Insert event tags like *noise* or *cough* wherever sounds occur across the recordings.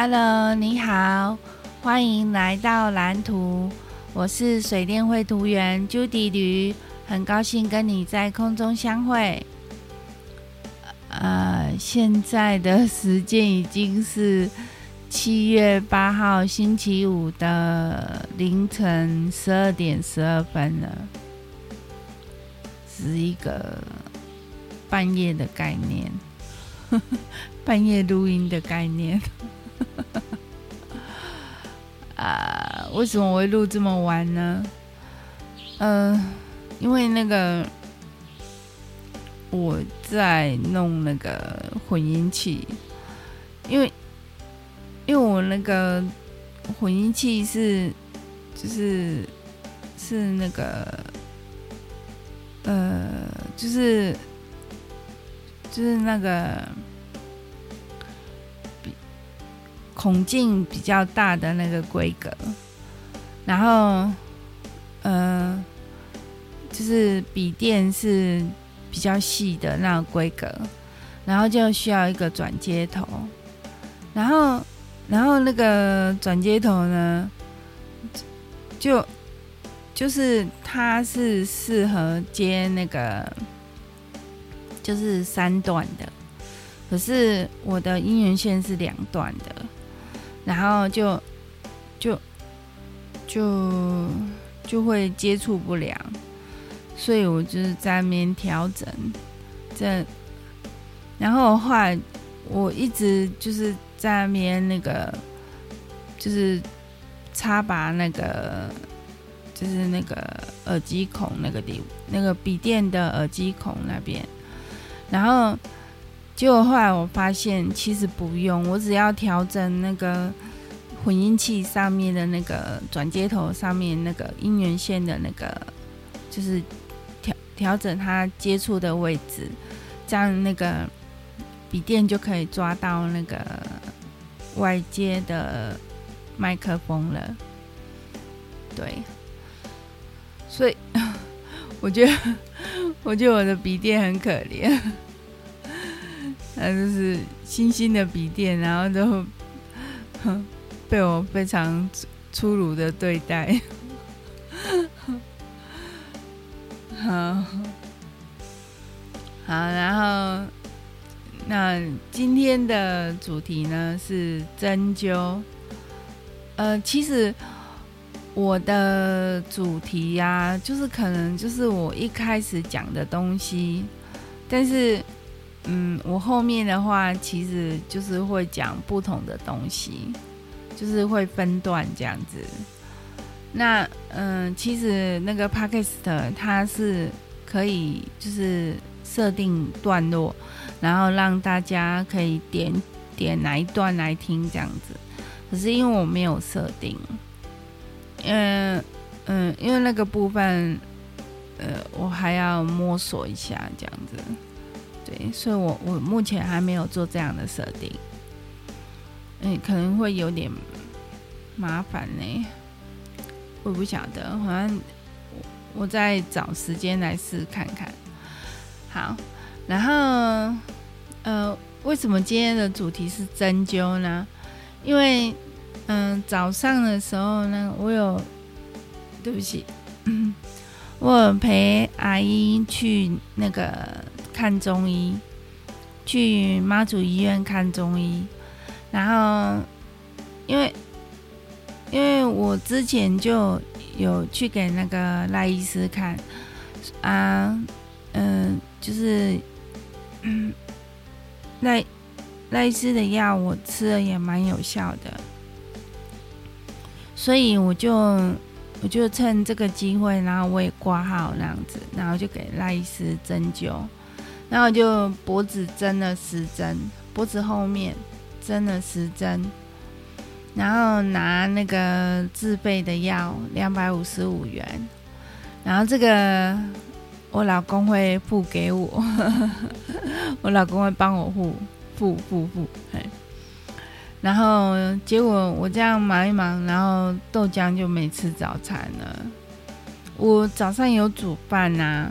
Hello，你好，欢迎来到蓝图。我是水电绘图员 Judy 吕，很高兴跟你在空中相会。呃，现在的时间已经是七月八号星期五的凌晨十二点十二分了，是一个半夜的概念，*laughs* 半夜录音的概念。*laughs* 啊，为什么我会录这么晚呢？嗯、因为那个我在弄那个混音器，因为因为我那个混音器是就是是那个呃，就是就是那个。孔径比较大的那个规格，然后，呃，就是笔电是比较细的那个规格，然后就需要一个转接头，然后，然后那个转接头呢，就就是它是适合接那个就是三段的，可是我的音源线是两段的。然后就就就就会接触不良，所以我就是在那边调整这，然后后来我一直就是在那边那个就是插拔那个就是那个耳机孔那个地那个笔电的耳机孔那边，然后。结果后来我发现，其实不用，我只要调整那个混音器上面的那个转接头上面那个音源线的那个，就是调调整它接触的位置，这样那个笔电就可以抓到那个外接的麦克风了。对，所以我觉得，*laughs* 我觉得我的笔电很可怜。那就是新兴的笔电，然后就被我非常粗鲁的对待。*laughs* 好，好，然后那今天的主题呢是针灸。呃，其实我的主题呀、啊，就是可能就是我一开始讲的东西，但是。嗯，我后面的话其实就是会讲不同的东西，就是会分段这样子。那嗯，其实那个 Podcast 它是可以就是设定段落，然后让大家可以点点哪一段来听这样子。可是因为我没有设定，嗯嗯，因为那个部分，呃，我还要摸索一下这样子。对，所以我我目前还没有做这样的设定，嗯，可能会有点麻烦呢，我不晓得，好像我再找时间来试看看。好，然后呃，为什么今天的主题是针灸呢？因为嗯、早上的时候呢，我有，对不起，*coughs* 我陪阿姨去那个。看中医，去妈祖医院看中医，然后因为因为我之前就有去给那个赖医师看啊，嗯，就是 *coughs* 赖赖医师的药我吃了也蛮有效的，所以我就我就趁这个机会，然后我也挂号那样子，然后就给赖医师针灸。然后就脖子针了十针，脖子后面针了十针，然后拿那个自费的药两百五十五元，然后这个我老公会付给我，*laughs* 我老公会帮我付付付付，然后结果我这样忙一忙，然后豆浆就没吃早餐了。我早上有煮饭呐、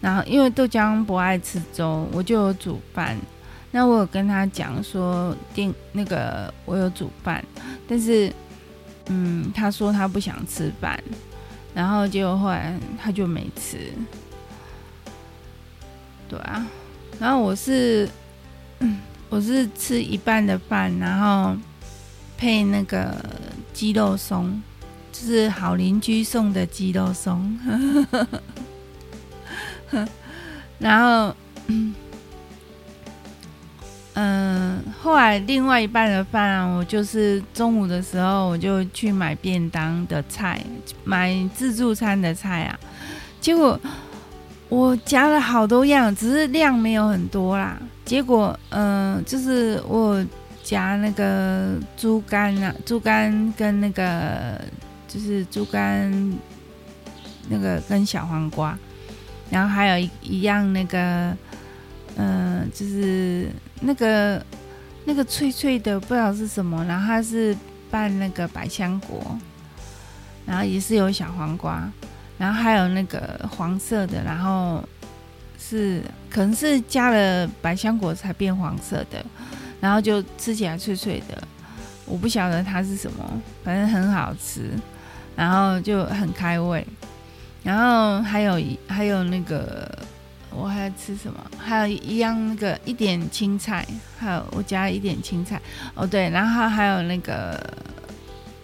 然后，因为豆浆不爱吃粥，我就有煮饭。那我有跟他讲说订那个我有煮饭，但是嗯，他说他不想吃饭，然后结果后来他就没吃。对啊，然后我是我是吃一半的饭，然后配那个鸡肉松，就是好邻居送的鸡肉松，*laughs* 然后。嗯，后来另外一半的饭啊，我就是中午的时候我就去买便当的菜，买自助餐的菜啊。结果我夹了好多样，只是量没有很多啦。结果，嗯，就是我夹那个猪肝啊，猪肝跟那个就是猪肝那个跟小黄瓜，然后还有一一样那个，嗯，就是。那个那个脆脆的不知道是什么，然后它是拌那个百香果，然后也是有小黄瓜，然后还有那个黄色的，然后是可能是加了百香果才变黄色的，然后就吃起来脆脆的，我不晓得它是什么，反正很好吃，然后就很开胃，然后还有还有那个。我还要吃什么？还有一样那个一点青菜，还有我加了一点青菜哦，对，然后还有那个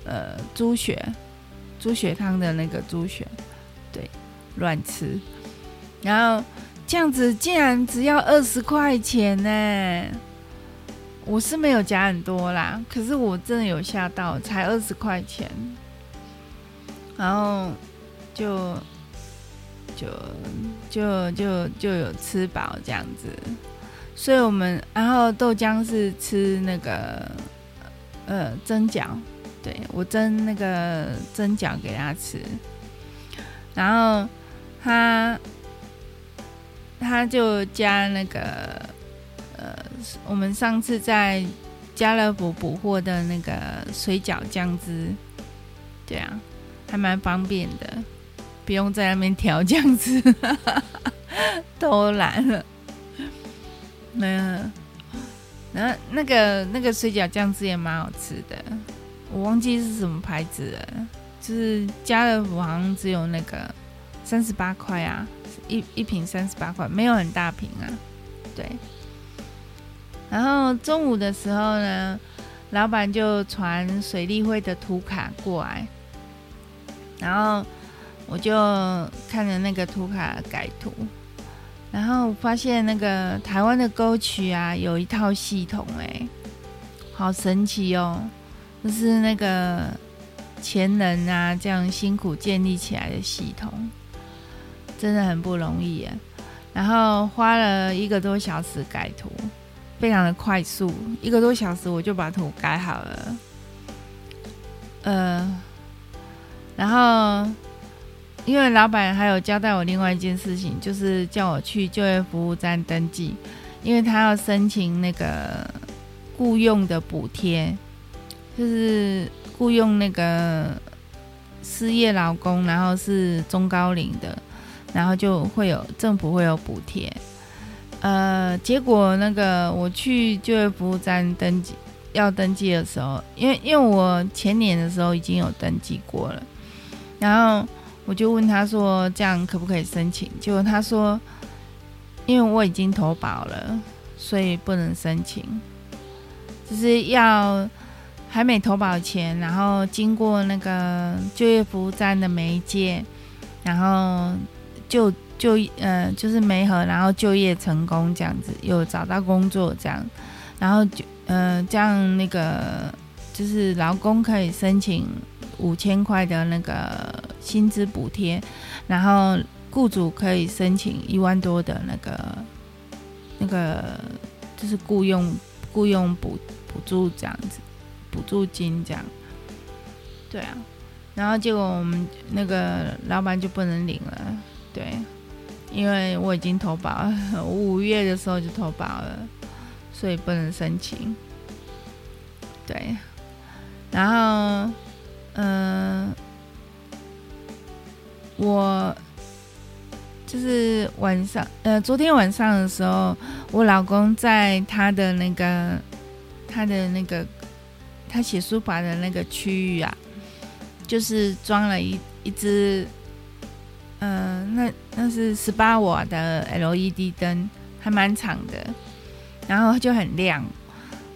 呃猪血，猪血汤的那个猪血，对，乱吃，然后这样子竟然只要二十块钱呢！我是没有加很多啦，可是我真的有吓到，才二十块钱，然后就。就就就就有吃饱这样子，所以我们然后豆浆是吃那个呃蒸饺，对，我蒸那个蒸饺给他吃，然后他他就加那个呃我们上次在家乐福补货的那个水饺酱汁，对啊，还蛮方便的。不用在那边调酱汁，*laughs* 偷懒了。没有，然后那个那个水饺酱汁也蛮好吃的，我忘记是什么牌子了。就是家乐福好像只有那个三十八块啊，一一瓶三十八块，没有很大瓶啊。对。然后中午的时候呢，老板就传水利会的图卡过来，然后。我就看着那个图卡改图，然后发现那个台湾的沟渠啊，有一套系统，哎，好神奇哦！就是那个前人啊，这样辛苦建立起来的系统，真的很不容易。然后花了一个多小时改图，非常的快速，一个多小时我就把图改好了。呃，然后。因为老板还有交代我另外一件事情，就是叫我去就业服务站登记，因为他要申请那个雇佣的补贴，就是雇佣那个失业劳工，然后是中高龄的，然后就会有政府会有补贴。呃，结果那个我去就业服务站登记要登记的时候，因为因为我前年的时候已经有登记过了，然后。我就问他说：“这样可不可以申请？”结果他说：“因为我已经投保了，所以不能申请。就是要还没投保前，然后经过那个就业服务站的媒介，然后就就呃就是媒合，然后就业成功这样子，有找到工作这样，然后就呃这样那个就是劳工可以申请。”五千块的那个薪资补贴，然后雇主可以申请一万多的那个那个就是雇佣雇佣补补助这样子，补助金这样。对啊，然后结果我们那个老板就不能领了，对，因为我已经投保了，我 *laughs* 五月的时候就投保了，所以不能申请。对，然后。嗯、我就是晚上，呃，昨天晚上的时候，我老公在他的那个他的那个他写书法的那个区域啊，就是装了一一只，嗯、呃，那那是十八瓦的 LED 灯，还蛮长的，然后就很亮，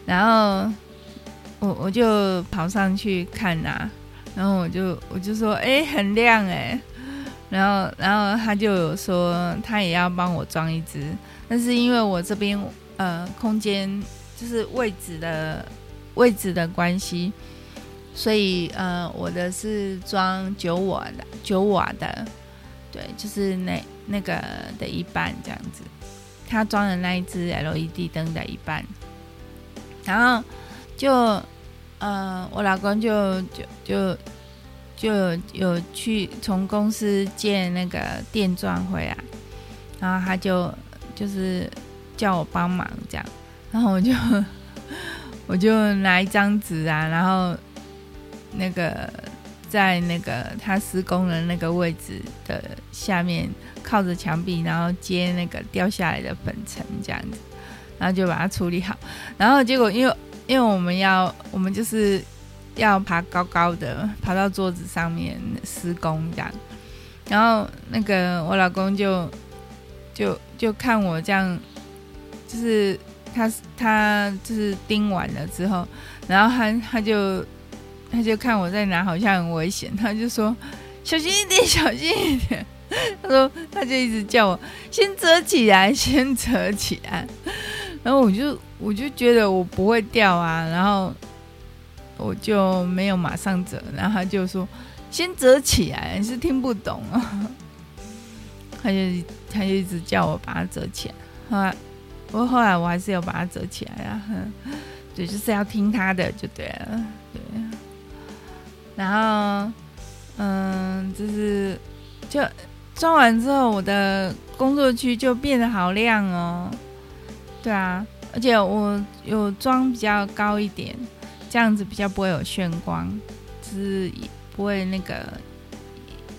然后我我就跑上去看呐、然后我就我就说，哎，很亮哎。然后，然后他就有说，他也要帮我装一只，但是因为我这边呃空间就是位置的位置的关系，所以呃我的是装九瓦的九瓦的，对，就是那那个的一半这样子，他装的那一只 LED 灯的一半，然后就呃我老公就就就。就有有去从公司借那个电钻回来，然后他就就是叫我帮忙这样，然后我就 *laughs* 我就拿一张纸啊，然后那个在那个他施工的那个位置的下面靠着墙壁，然后接那个掉下来的粉尘这样子，然后就把它处理好，然后结果因为因为我们要我们就是。要爬高高的，爬到桌子上面施工这样，然后那个我老公就就就看我这样，就是他他就是钉完了之后，然后他他就他就看我在拿，好像很危险，他就说小心一点，小心一点。*laughs* 他说他就一直叫我先折起来，先折起来。然后我就我就觉得我不会掉啊，然后。我就没有马上折，然后他就说：“先折起来。”你是听不懂啊？*laughs* 他就他就一直叫我把它折起来。后来，不过后来我还是要把它折起来啊。*laughs* 对，就是要听他的就对了。对。然后，嗯，就是就装完之后，我的工作区就变得好亮哦。对啊，而且我有装比较高一点。这样子比较不会有眩光，就是不会那个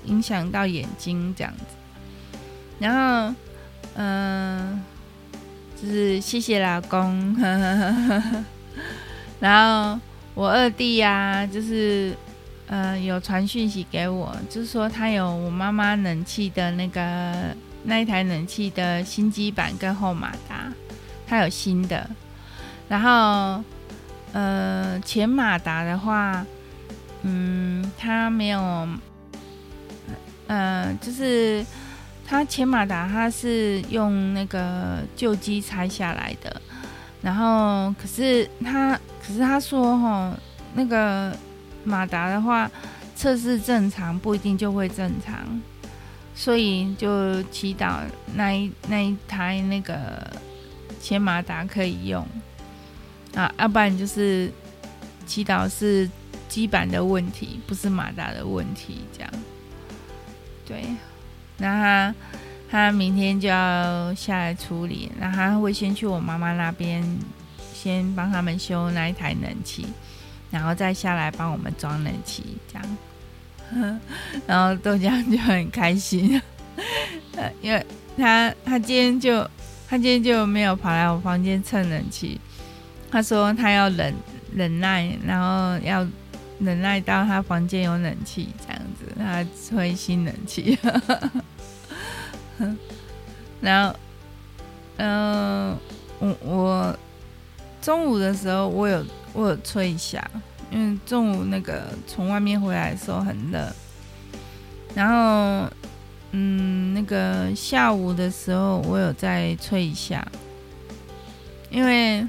影响到眼睛这样子。然后，嗯、就是谢谢老公。*laughs* 然后我二弟呀、啊，就是呃有传讯息给我，就是说他有我妈妈冷气的那个那一台冷气的新机板跟后马达，他有新的，然后。呃，前马达的话，嗯，它没有，呃，就是它前马达它是用那个旧机拆下来的，然后可是他，可是他说哈，那个马达的话测试正常不一定就会正常，所以就祈祷那一那一台那个前马达可以用。啊，要不然就是祈祷是基板的问题，不是马达的问题，这样。对，那他他明天就要下来处理，那他会先去我妈妈那边，先帮他们修那一台冷气，然后再下来帮我们装冷气，这样。*laughs* 然后豆浆就很开心，呃，因为他他今天就他今天就没有跑来我房间蹭冷气。他说他要忍忍耐，然后要忍耐到他房间有冷气这样子，他吹新冷气。*laughs* 然后，嗯，我我中午的时候我有我有吹一下，因为中午那个从外面回来的时候很热。然后，嗯，那个下午的时候我有再吹一下，因为。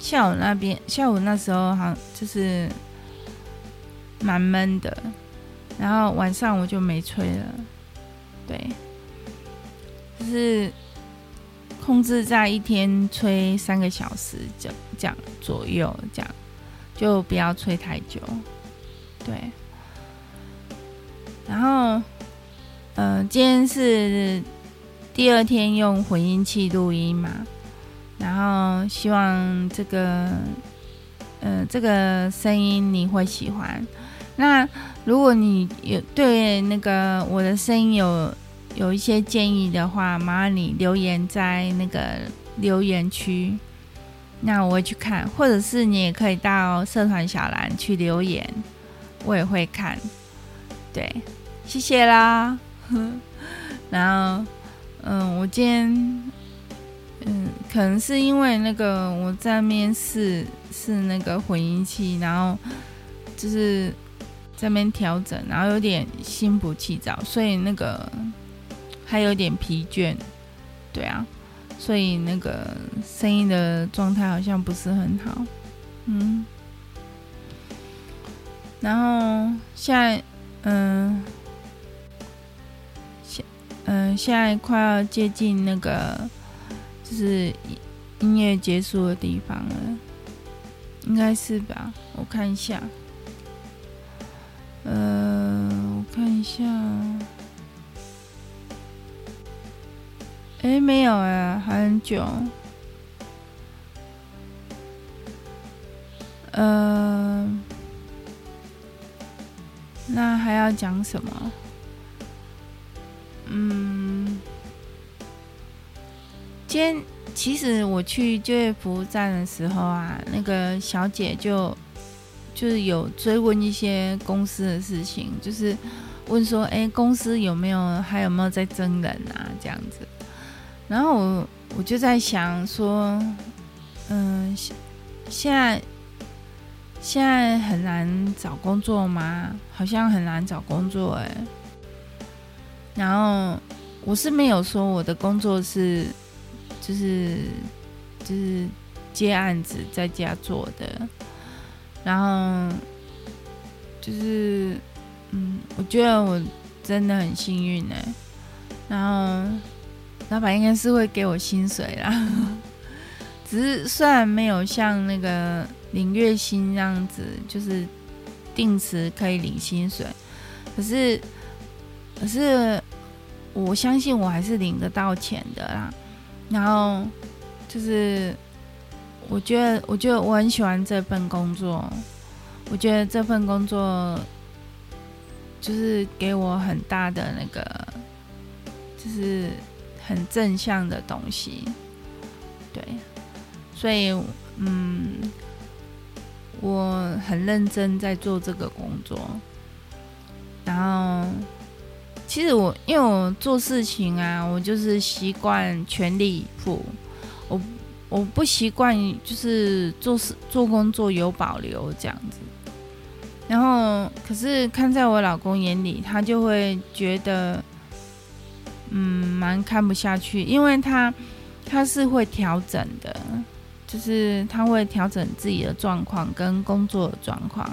下午那边，下午那时候好像就是蛮闷的，然后晚上我就没吹了，对，就是控制在一天吹三个小时，这这样左右，这样就不要吹太久，对。然后，呃，今天是第二天用混音器录音嘛。然后希望这个，呃，这个声音你会喜欢。那如果你有对那个我的声音有有一些建议的话，麻烦你留言在那个留言区，那我会去看，或者是你也可以到社团小兰去留言，我也会看。对，谢谢啦。*laughs* 然后，嗯，我今天，嗯，可能是因为那个我在面试是那个混音器，然后就是在边调整，然后有点心不气躁，所以那个还有点疲倦，对啊，所以那个声音的状态好像不是很好，嗯，然后现在，嗯。现嗯，现在快要接近那个就是音乐结束的地方了，应该是吧？我看一下，呃，我看一下，哎，没有哎，还很久，呃，那还要讲什么？嗯，其实我去就业服务站的时候啊，那个小姐就就是有追问一些公司的事情，就是问说，哎，公司有没有还有没有在征人啊？这样子。然后我我就在想说，嗯，现在现在很难找工作吗？好像很难找工作哎。然后我是没有说我的工作是，就是就是接案子在家做的，然后就是嗯，我觉得我真的很幸运呢。然后老板应该是会给我薪水啦，*laughs* 只是虽然没有像那个领月薪这样子，就是定时可以领薪水，可是可是。我相信我还是领得到钱的啦，然后就是我觉得，我觉得我很喜欢这份工作，我觉得这份工作就是给我很大的那个，就是很正向的东西，对，所以嗯，我很认真在做这个工作，其实我因为我做事情啊，我就是习惯全力以赴，我我不习惯就是做事做工作有保留这样子。然后可是看在我老公眼里，他就会觉得嗯蛮看不下去，因为他他是会调整的，就是他会调整自己的状况跟工作的状况，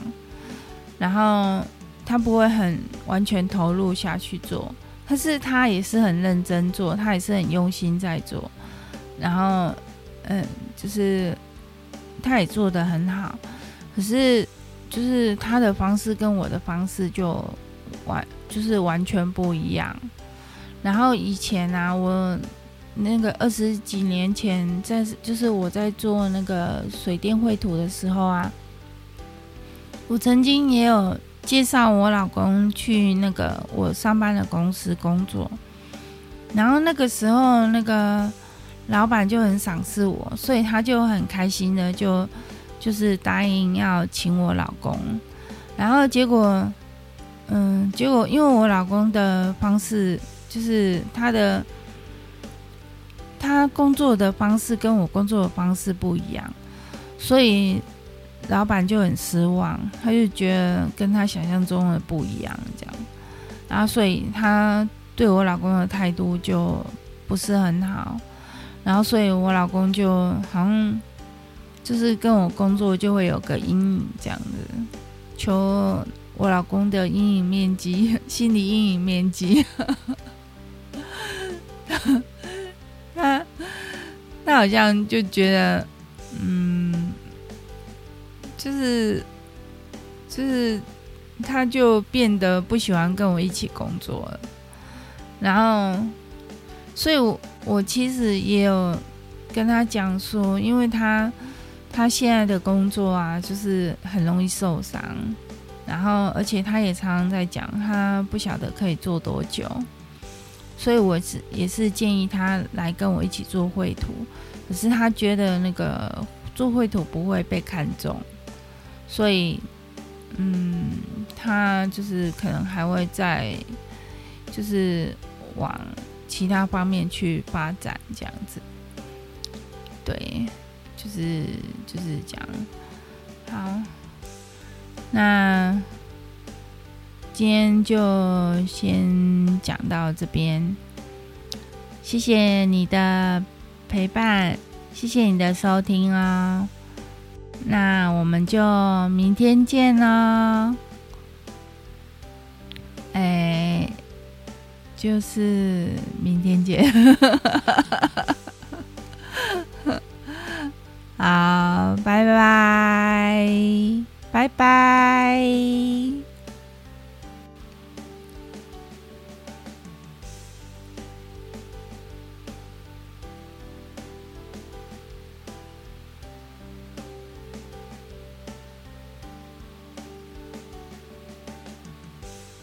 然后。他不会很完全投入下去做，可是他也是很认真做，他也是很用心在做，然后，嗯，就是他也做得很好，可是就是他的方式跟我的方式就完就是完全不一样。然后以前啊，我那个二十几年前在就是我在做那个水电绘图的时候啊，我曾经也有。介绍我老公去那个我上班的公司工作，然后那个时候那个老板就很赏识我，所以他就很开心的就就是答应要请我老公，然后结果，嗯，结果因为我老公的方式就是他的他工作的方式跟我工作的方式不一样，所以。老板就很失望，他就觉得跟他想象中的不一样，这样，然后所以他对我老公的态度就不是很好，然后所以我老公就好像就是跟我工作就会有个阴影这样子，求我老公的阴影面积，*laughs* 心理阴影面积，*laughs* 他他好像就觉得，嗯。就是，就是，他就变得不喜欢跟我一起工作了。然后，所以我我其实也有跟他讲说，因为他他现在的工作啊，就是很容易受伤。然后，而且他也常常在讲，他不晓得可以做多久。所以我是也是建议他来跟我一起做绘图，可是他觉得那个做绘图不会被看中，所以嗯，他就是可能还会再就是往其他方面去发展这样子，对，就是就是讲，好，那。今天就先讲到这边，谢谢你的陪伴，谢谢你的收听哦。那我们就明天见喽。哎，就是明天见。*laughs* 好，拜拜，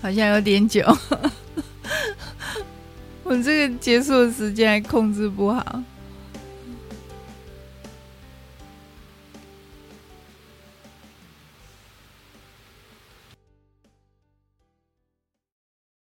好像有点久，*laughs* 我这个结束的时间还控制不好。